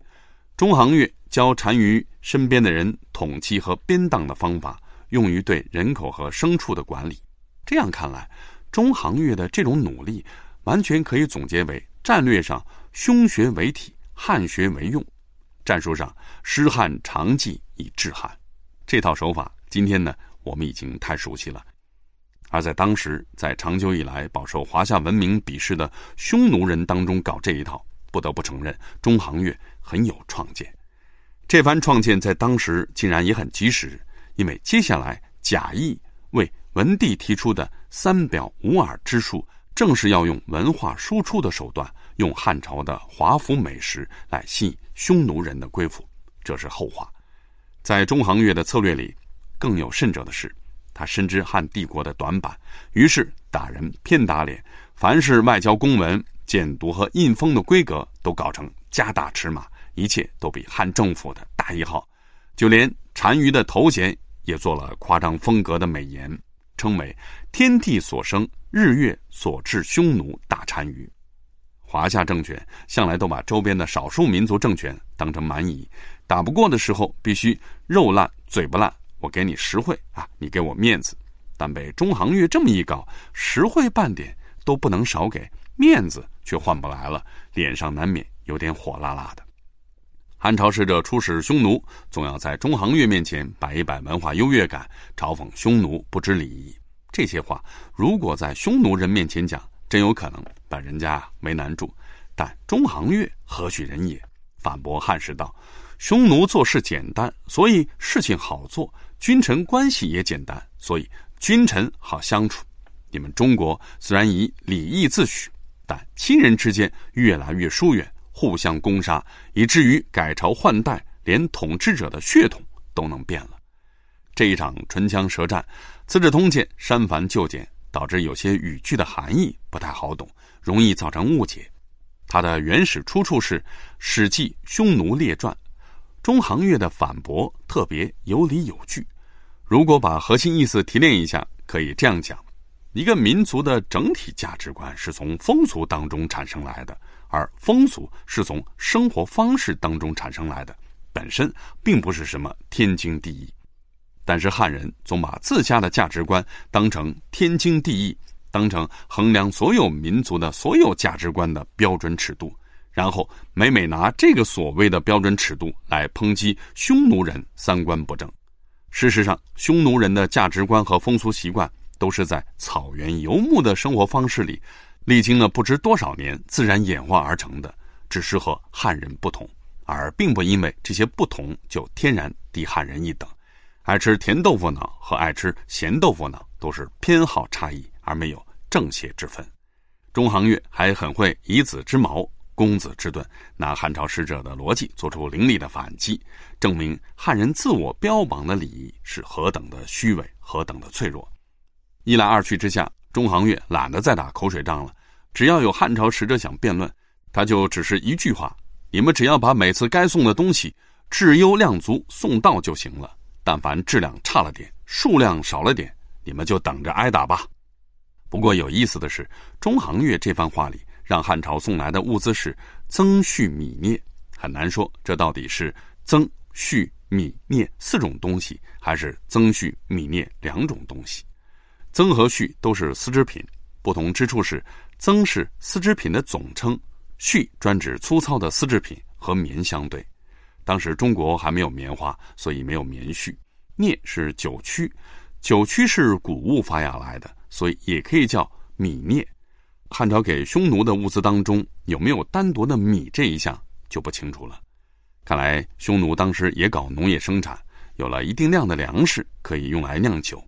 中行月教单于身边的人统计和编档的方法。用于对人口和牲畜的管理，这样看来，中行月的这种努力，完全可以总结为战略上匈学为体，汉学为用；战术上师汉长技以制汉。这套手法，今天呢，我们已经太熟悉了。而在当时，在长久以来饱受华夏文明鄙视的匈奴人当中搞这一套，不得不承认，中行月很有创建。这番创建在当时竟然也很及时。因为接下来贾谊为文帝提出的三表五耳之术，正是要用文化输出的手段，用汉朝的华服美食来吸引匈奴人的归附。这是后话。在中行月的策略里，更有甚者的是，他深知汉帝国的短板，于是打人偏打脸，凡是外交公文、简牍和印封的规格都搞成加大尺码，一切都比汉政府的大一号，就连单于的头衔。也做了夸张风格的美言，称为“天地所生，日月所至，匈奴大单于”。华夏政权向来都把周边的少数民族政权当成蛮夷，打不过的时候必须肉烂嘴不烂，我给你实惠啊，你给我面子。但被中行月这么一搞，实惠半点都不能少给，面子却换不来了，脸上难免有点火辣辣的。汉朝使者出使匈奴，总要在中行月面前摆一摆文化优越感，嘲讽匈奴不知礼仪。这些话如果在匈奴人面前讲，真有可能把人家为难住。但中行月何许人也？反驳汉使道：“匈奴做事简单，所以事情好做；君臣关系也简单，所以君臣好相处。你们中国虽然以礼义自诩，但亲人之间越来越疏远。”互相攻杀，以至于改朝换代，连统治者的血统都能变了。这一场唇枪舌战，《资治通鉴》删繁就简，导致有些语句的含义不太好懂，容易造成误解。它的原始出处是《史记·匈奴列传》，中行月的反驳特别有理有据。如果把核心意思提炼一下，可以这样讲：一个民族的整体价值观是从风俗当中产生来的，而风俗是从生活方式当中产生来的，本身并不是什么天经地义。但是汉人总把自家的价值观当成天经地义，当成衡量所有民族的所有价值观的标准尺度，然后每每拿这个所谓的标准尺度来抨击匈奴人三观不正。事实上，匈奴人的价值观和风俗习惯都是在草原游牧的生活方式里，历经了不知多少年自然演化而成的，只是和汉人不同，而并不因为这些不同就天然低汉人一等。爱吃甜豆腐脑和爱吃咸豆腐脑都是偏好差异，而没有正邪之分。中行月还很会以子之矛。公子之盾，拿汉朝使者的逻辑做出凌厉的反击，证明汉人自我标榜的礼仪是何等的虚伪，何等的脆弱。一来二去之下，中行月懒得再打口水仗了。只要有汉朝使者想辩论，他就只是一句话：你们只要把每次该送的东西质优量足送到就行了。但凡质量差了点，数量少了点，你们就等着挨打吧。不过有意思的是，中行月这番话里。让汉朝送来的物资是曾、胥、米、聂，很难说这到底是曾、胥、米、聂四种东西，还是曾、胥、米、聂两种东西。曾和胥都是丝织品，不同之处是曾是丝织品的总称，胥专指粗糙的丝织品，和棉相对。当时中国还没有棉花，所以没有棉絮。镍是酒曲，酒曲是谷物发芽来的，所以也可以叫米镍。汉朝给匈奴的物资当中有没有单独的米这一项就不清楚了。看来匈奴当时也搞农业生产，有了一定量的粮食可以用来酿酒。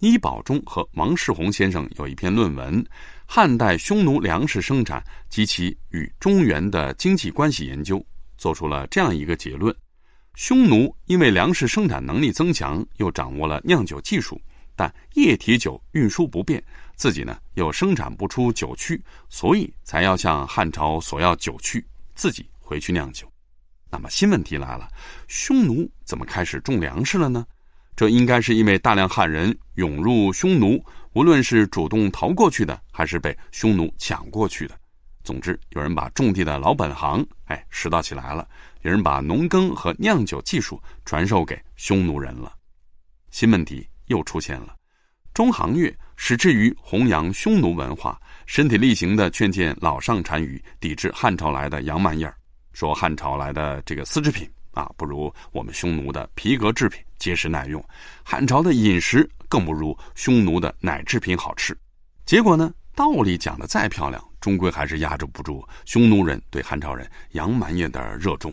伊保中和王世宏先生有一篇论文《汉代匈奴粮食生产及其与中原的经济关系研究》，做出了这样一个结论：匈奴因为粮食生产能力增强，又掌握了酿酒技术。但液体酒运输不便，自己呢又生产不出酒曲，所以才要向汉朝索要酒曲，自己回去酿酒。那么新问题来了：匈奴怎么开始种粮食了呢？这应该是因为大量汉人涌入匈奴，无论是主动逃过去的，还是被匈奴抢过去的。总之，有人把种地的老本行哎拾到起来了，有人把农耕和酿酒技术传授给匈奴人了。新问题。又出现了，中行月始至于弘扬匈奴文化，身体力行的劝谏老上单于抵制汉朝来的洋玩意儿，说汉朝来的这个丝织品啊，不如我们匈奴的皮革制品结实耐用；汉朝的饮食更不如匈奴的奶制品好吃。结果呢，道理讲的再漂亮，终归还是压制不住匈奴人对汉朝人洋玩意的热衷。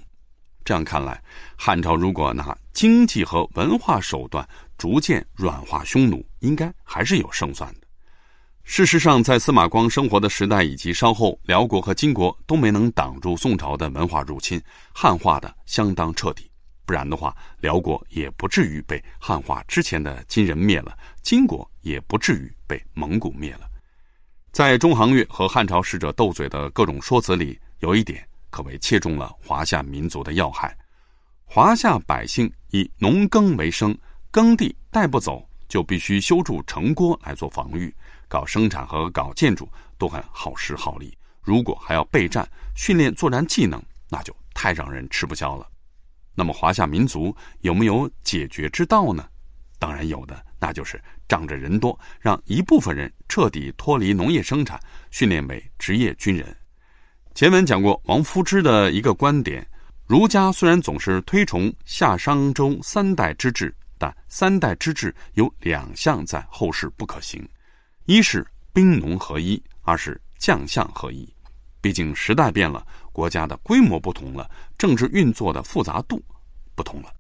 这样看来，汉朝如果拿经济和文化手段逐渐软化匈奴，应该还是有胜算的。事实上，在司马光生活的时代以及稍后辽国和金国都没能挡住宋朝的文化入侵，汉化的相当彻底。不然的话，辽国也不至于被汉化之前的金人灭了，金国也不至于被蒙古灭了。在中行月和汉朝使者斗嘴的各种说辞里，有一点。可谓切中了华夏民族的要害。华夏百姓以农耕为生，耕地带不走，就必须修筑城郭来做防御。搞生产和搞建筑都很耗时耗力，如果还要备战、训练作战技能，那就太让人吃不消了。那么华夏民族有没有解决之道呢？当然有的，那就是仗着人多，让一部分人彻底脱离农业生产，训练为职业军人。前文讲过王夫之的一个观点：儒家虽然总是推崇夏商周三代之治，但三代之治有两项在后世不可行，一是兵农合一，二是将相合一。毕竟时代变了，国家的规模不同了，政治运作的复杂度不同了。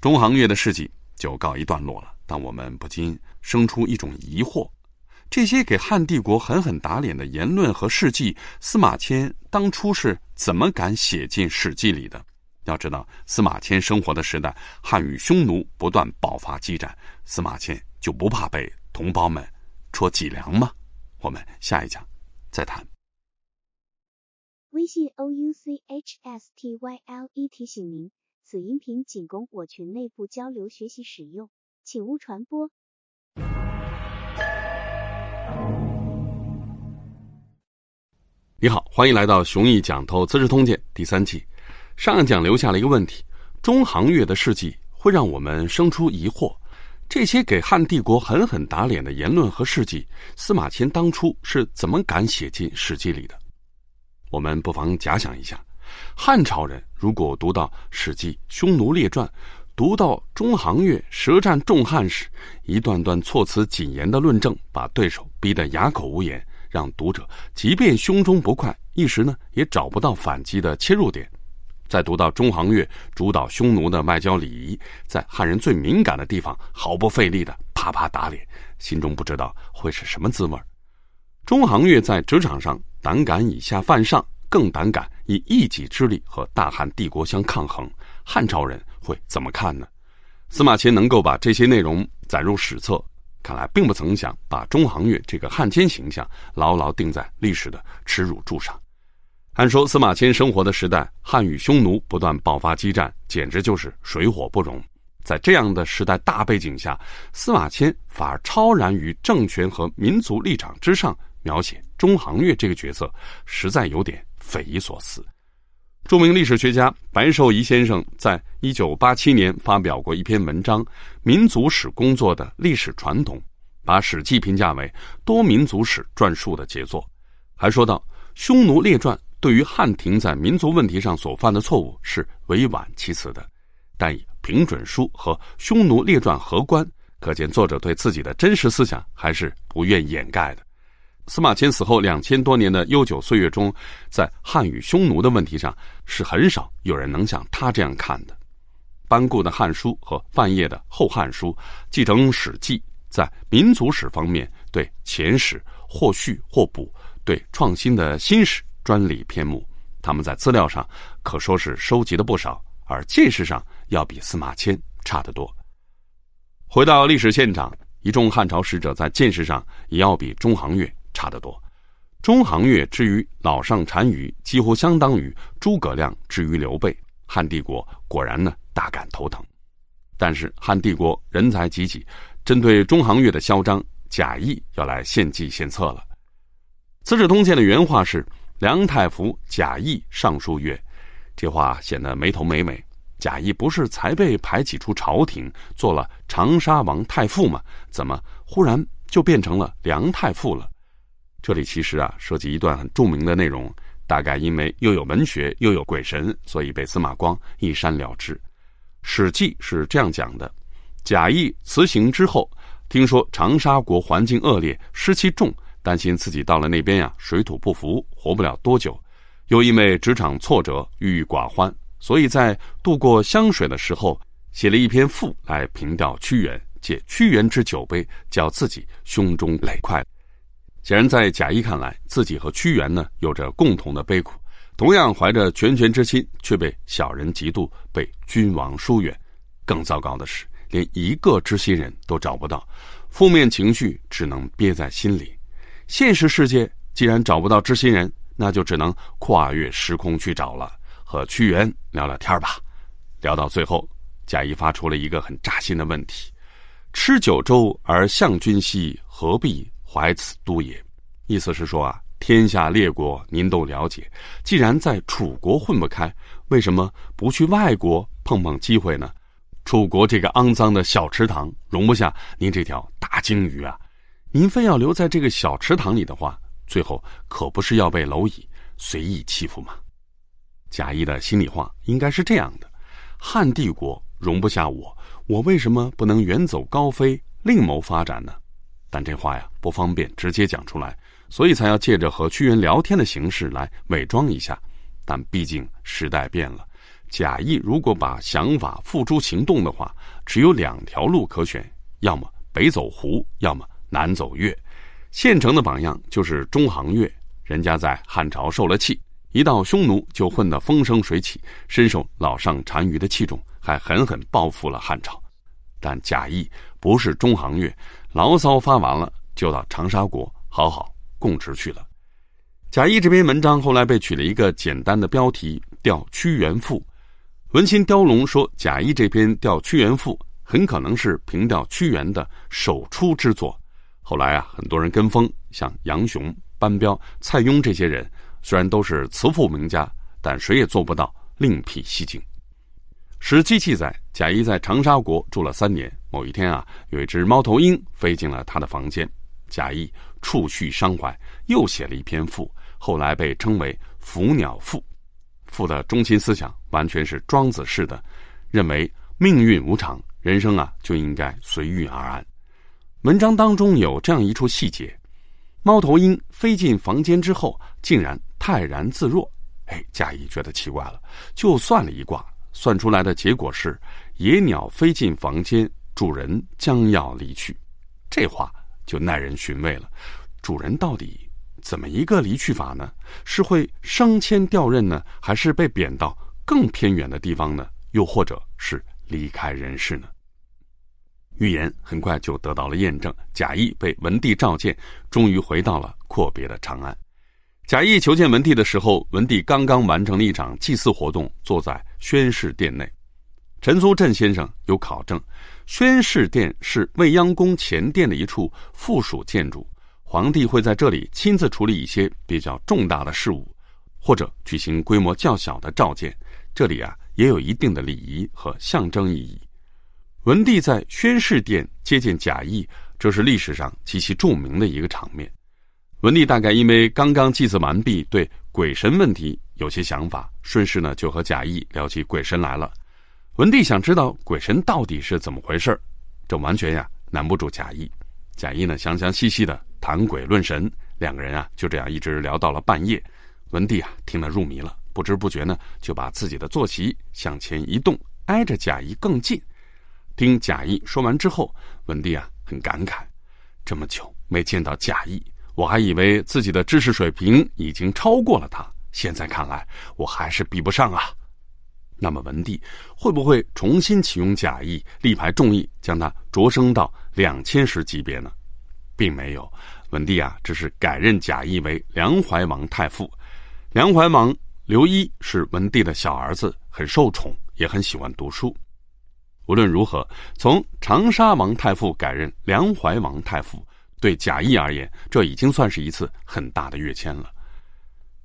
中行月的事迹就告一段落了，但我们不禁生出一种疑惑。这些给汉帝国狠狠打脸的言论和事迹，司马迁当初是怎么敢写进《史记》里的？要知道，司马迁生活的时代，汉与匈奴不断爆发激战，司马迁就不怕被同胞们戳脊梁吗？我们下一讲再谈。微信 o u c h s t y l e 提醒您，此音频仅供我群内部交流学习使用，请勿传播。你好，欢迎来到熊毅讲透《资治通鉴》第三季。上一讲留下了一个问题：中行月的事迹会让我们生出疑惑。这些给汉帝国狠狠打脸的言论和事迹，司马迁当初是怎么敢写进《史记》里的？我们不妨假想一下，汉朝人如果读到《史记·匈奴列传》，读到中行月舌战众汉时，一段段措辞谨严的论证，把对手逼得哑口无言。让读者即便胸中不快，一时呢也找不到反击的切入点。再读到中行月主导匈奴的外交礼仪，在汉人最敏感的地方毫不费力的啪啪打脸，心中不知道会是什么滋味中行月在职场上胆敢以下犯上，更胆敢以一己之力和大汉帝国相抗衡，汉朝人会怎么看呢？司马迁能够把这些内容载入史册。看来并不曾想把中行月这个汉奸形象牢牢钉在历史的耻辱柱上。按说司马迁生活的时代，汉与匈奴不断爆发激战，简直就是水火不容。在这样的时代大背景下，司马迁反而超然于政权和民族立场之上，描写中行月这个角色，实在有点匪夷所思。著名历史学家白寿仪先生在一九八七年发表过一篇文章《民族史工作的历史传统》，把《史记》评价为多民族史传述的杰作，还说到《匈奴列传》对于汉廷在民族问题上所犯的错误是委婉其词的，但以平准书和《匈奴列传》合观，可见作者对自己的真实思想还是不愿掩盖的。司马迁死后两千多年的悠久岁月中，在汉与匈奴的问题上，是很少有人能像他这样看的。班固的《汉书》和范晔的《后汉书》，继承《史记》，在民族史方面对前史或续或补，对创新的新史专理篇目。他们在资料上可说是收集的不少，而见识上要比司马迁差得多。回到历史现场，一众汉朝使者在见识上也要比中行月。差得多，中行月之于老上单于，几乎相当于诸葛亮之于刘备。汉帝国果然呢大感头疼，但是汉帝国人才济济，针对中行月的嚣张，贾谊要来献计献策了。《资治通鉴》的原话是：“梁太傅贾谊上书曰。”这话显得没头没尾。贾谊不是才被排挤出朝廷，做了长沙王太傅吗？怎么忽然就变成了梁太傅了？这里其实啊涉及一段很著名的内容，大概因为又有文学又有鬼神，所以被司马光一删了之。《史记》是这样讲的：贾谊辞行之后，听说长沙国环境恶劣，湿气重，担心自己到了那边呀水土不服，活不了多久。又因为职场挫折，郁郁寡欢，所以在渡过湘水的时候，写了一篇赋来凭吊屈原，借屈原之酒杯，叫自己胸中累快。显然，在贾谊看来，自己和屈原呢有着共同的悲苦，同样怀着拳拳之心，却被小人嫉妒，被君王疏远。更糟糕的是，连一个知心人都找不到，负面情绪只能憋在心里。现实世界既然找不到知心人，那就只能跨越时空去找了，和屈原聊聊天吧。聊到最后，贾谊发出了一个很扎心的问题：“吃九州而向君兮，何必？”怀此都也，意思是说啊，天下列国您都了解，既然在楚国混不开，为什么不去外国碰碰机会呢？楚国这个肮脏的小池塘容不下您这条大鲸鱼啊！您非要留在这个小池塘里的话，最后可不是要被蝼蚁随意欺负吗？贾谊的心里话应该是这样的：汉帝国容不下我，我为什么不能远走高飞，另谋发展呢？但这话呀不方便直接讲出来，所以才要借着和屈原聊天的形式来伪装一下。但毕竟时代变了，贾谊如果把想法付诸行动的话，只有两条路可选：要么北走胡，要么南走越。现成的榜样就是中行月，人家在汉朝受了气，一到匈奴就混得风生水起，深受老上单于的器重，还狠狠报复了汉朝。但贾谊不是中行月。牢骚发完了，就到长沙国好好供职去了。贾谊这篇文章后来被取了一个简单的标题《吊屈原赋》。文心雕龙说，贾谊这篇《吊屈原赋》很可能是凭吊屈原的首出之作。后来啊，很多人跟风，像杨雄、班彪、蔡邕这些人，虽然都是词赋名家，但谁也做不到另辟蹊径。史记记载，贾谊在长沙国住了三年。某一天啊，有一只猫头鹰飞进了他的房间，贾谊触绪伤怀，又写了一篇赋，后来被称为《伏鸟赋》。赋的中心思想完全是庄子式的，认为命运无常，人生啊就应该随遇而安。文章当中有这样一处细节：猫头鹰飞进房间之后，竟然泰然自若。哎，贾谊觉得奇怪了，就算了一卦。算出来的结果是：野鸟飞进房间，主人将要离去。这话就耐人寻味了。主人到底怎么一个离去法呢？是会升迁调任呢，还是被贬到更偏远的地方呢？又或者是离开人世呢？预言很快就得到了验证。贾谊被文帝召见，终于回到了阔别的长安。贾谊求见文帝的时候，文帝刚刚完成了一场祭祀活动，坐在宣室殿内。陈苏镇先生有考证，宣室殿是未央宫前殿的一处附属建筑，皇帝会在这里亲自处理一些比较重大的事务，或者举行规模较小的召见。这里啊，也有一定的礼仪和象征意义。文帝在宣室殿接见贾谊，这是历史上极其著名的一个场面。文帝大概因为刚刚祭祀完毕，对鬼神问题有些想法，顺势呢就和贾谊聊起鬼神来了。文帝想知道鬼神到底是怎么回事这完全呀难不住贾谊。贾谊呢详详细细的谈鬼论神，两个人啊就这样一直聊到了半夜。文帝啊听得入迷了，不知不觉呢就把自己的坐骑向前一动，挨着贾谊更近。听贾谊说完之后，文帝啊很感慨，这么久没见到贾谊。我还以为自己的知识水平已经超过了他，现在看来我还是比不上啊。那么文帝会不会重新启用贾谊，力排众议，将他擢升到两千石级别呢？并没有，文帝啊，只是改任贾谊为梁怀王太傅。梁怀王刘一是文帝的小儿子，很受宠，也很喜欢读书。无论如何，从长沙王太傅改任梁怀王太傅。对贾谊而言，这已经算是一次很大的跃迁了。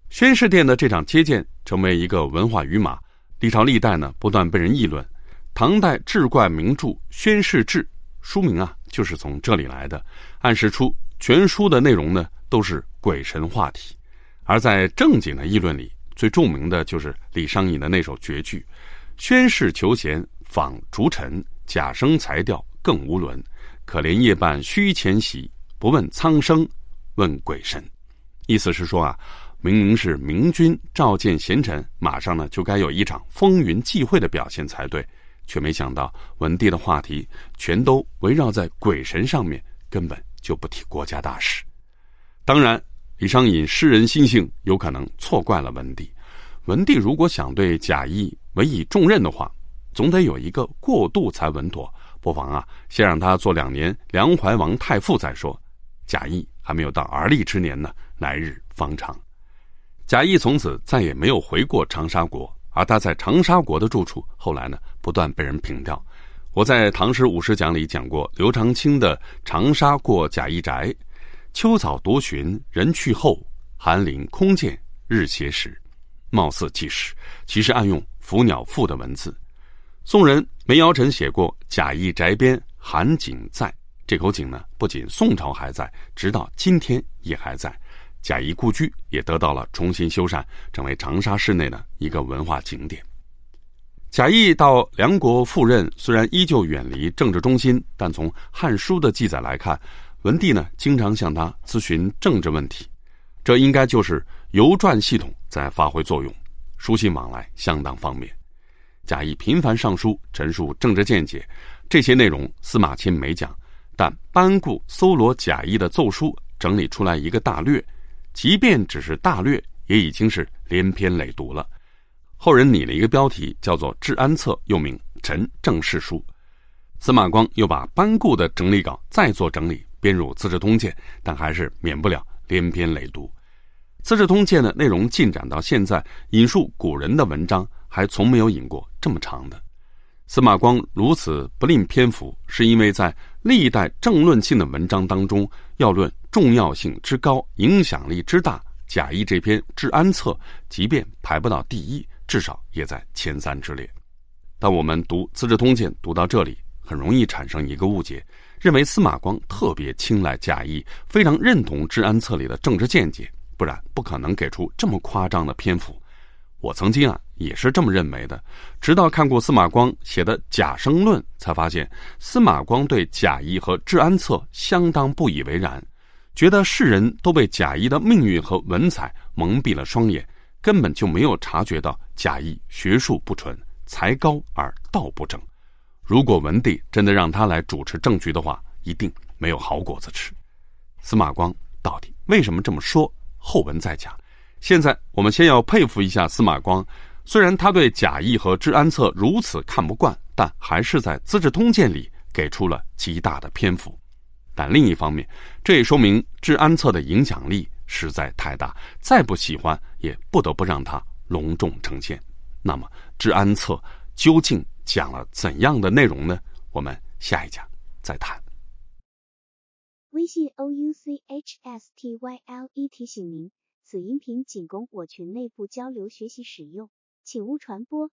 宣室殿的这场接见成为一个文化语码，历朝历代呢不断被人议论。唐代志怪名著《宣室志》书名啊，就是从这里来的，暗示出全书的内容呢都是鬼神话题。而在正经的议论里，最著名的就是李商隐的那首绝句：“宣室求贤访逐臣，假声才调更无伦。可怜夜半虚前席。”不问苍生，问鬼神，意思是说啊，明明是明君召见贤臣，马上呢就该有一场风云际会的表现才对，却没想到文帝的话题全都围绕在鬼神上面，根本就不提国家大事。当然，李商隐诗人心性，有可能错怪了文帝。文帝如果想对贾谊委以重任的话，总得有一个过渡才稳妥。不妨啊，先让他做两年梁怀王太傅再说。贾谊还没有到而立之年呢，来日方长。贾谊从此再也没有回过长沙国，而他在长沙国的住处，后来呢不断被人评掉。我在《唐诗五十讲》里讲过刘长卿的《长沙过贾谊宅》：“秋草独寻人去后，寒林空见日斜时。”貌似纪实，其实暗用《伏鸟赋》的文字。宋人梅尧臣写过《贾谊宅边寒景在》。这口井呢，不仅宋朝还在，直到今天也还在。贾谊故居也得到了重新修缮，成为长沙市内的一个文化景点。贾谊到梁国赴任，虽然依旧远离政治中心，但从《汉书》的记载来看，文帝呢经常向他咨询政治问题，这应该就是邮传系统在发挥作用，书信往来相当方便。贾谊频繁上书陈述政治见解，这些内容司马迁没讲。但班固搜罗贾谊的奏书，整理出来一个大略，即便只是大略，也已经是连篇累牍了。后人拟了一个标题，叫做《治安策》，又名《陈政事书》。司马光又把班固的整理稿再做整理，编入《资治通鉴》，但还是免不了连篇累牍。《资治通鉴》的内容进展到现在，引述古人的文章还从没有引过这么长的。司马光如此不吝篇幅，是因为在历代政论性的文章当中，要论重要性之高、影响力之大，贾谊这篇《治安策》，即便排不到第一，至少也在前三之列。但我们读《资治通鉴》读到这里，很容易产生一个误解，认为司马光特别青睐贾谊，非常认同《治安策》里的政治见解，不然不可能给出这么夸张的篇幅。我曾经啊也是这么认为的，直到看过司马光写的《贾生论》，才发现司马光对贾谊和《治安策》相当不以为然，觉得世人都被贾谊的命运和文采蒙蔽了双眼，根本就没有察觉到贾谊学术不纯，才高而道不正。如果文帝真的让他来主持政局的话，一定没有好果子吃。司马光到底为什么这么说？后文再讲。现在我们先要佩服一下司马光，虽然他对贾谊和治安策如此看不惯，但还是在《资治通鉴》里给出了极大的篇幅。但另一方面，这也说明治安策的影响力实在太大，再不喜欢也不得不让他隆重呈现。那么，治安策究竟讲了怎样的内容呢？我们下一讲再谈。微信 o u c h s t y l e 提醒您。此音频仅供我群内部交流学习使用，请勿传播。